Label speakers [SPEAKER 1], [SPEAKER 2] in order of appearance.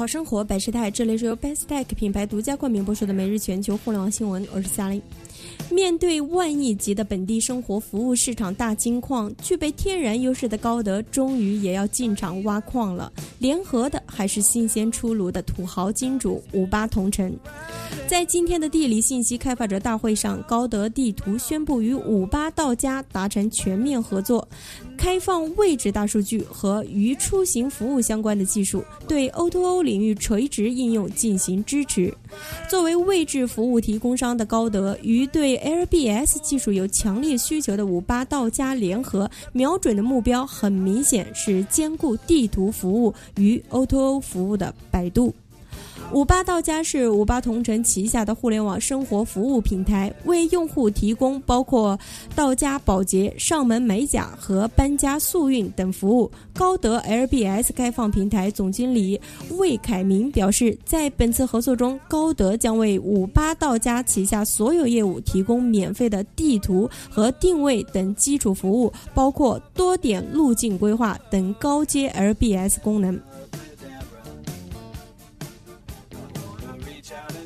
[SPEAKER 1] 好生活百事泰，这里是由 Best Tech 品牌独家冠名播出的每日全球互联网新闻，我是夏琳。面对万亿级的本地生活服务市场大金矿，具备天然优势的高德终于也要进场挖矿了。联合的还是新鲜出炉的土豪金主五八同城。在今天的地理信息开发者大会上，高德地图宣布与五八到家达成全面合作，开放位置大数据和与出行服务相关的技术，对 O2O 领域垂直应用进行支持。作为位置服务提供商的高德与对 LBS 技术有强烈需求的五八到家联合，瞄准的目标很明显是兼顾地图服务与 O2O 服务的百度。五八到家是五八同城旗下的互联网生活服务平台，为用户提供包括到家保洁、上门美甲和搬家速运等服务。高德 LBS 开放平台总经理魏凯明表示，在本次合作中，高德将为五八到家旗下所有业务提供免费的地图和定位等基础服务，包括多点路径规划等高阶 LBS 功能。shout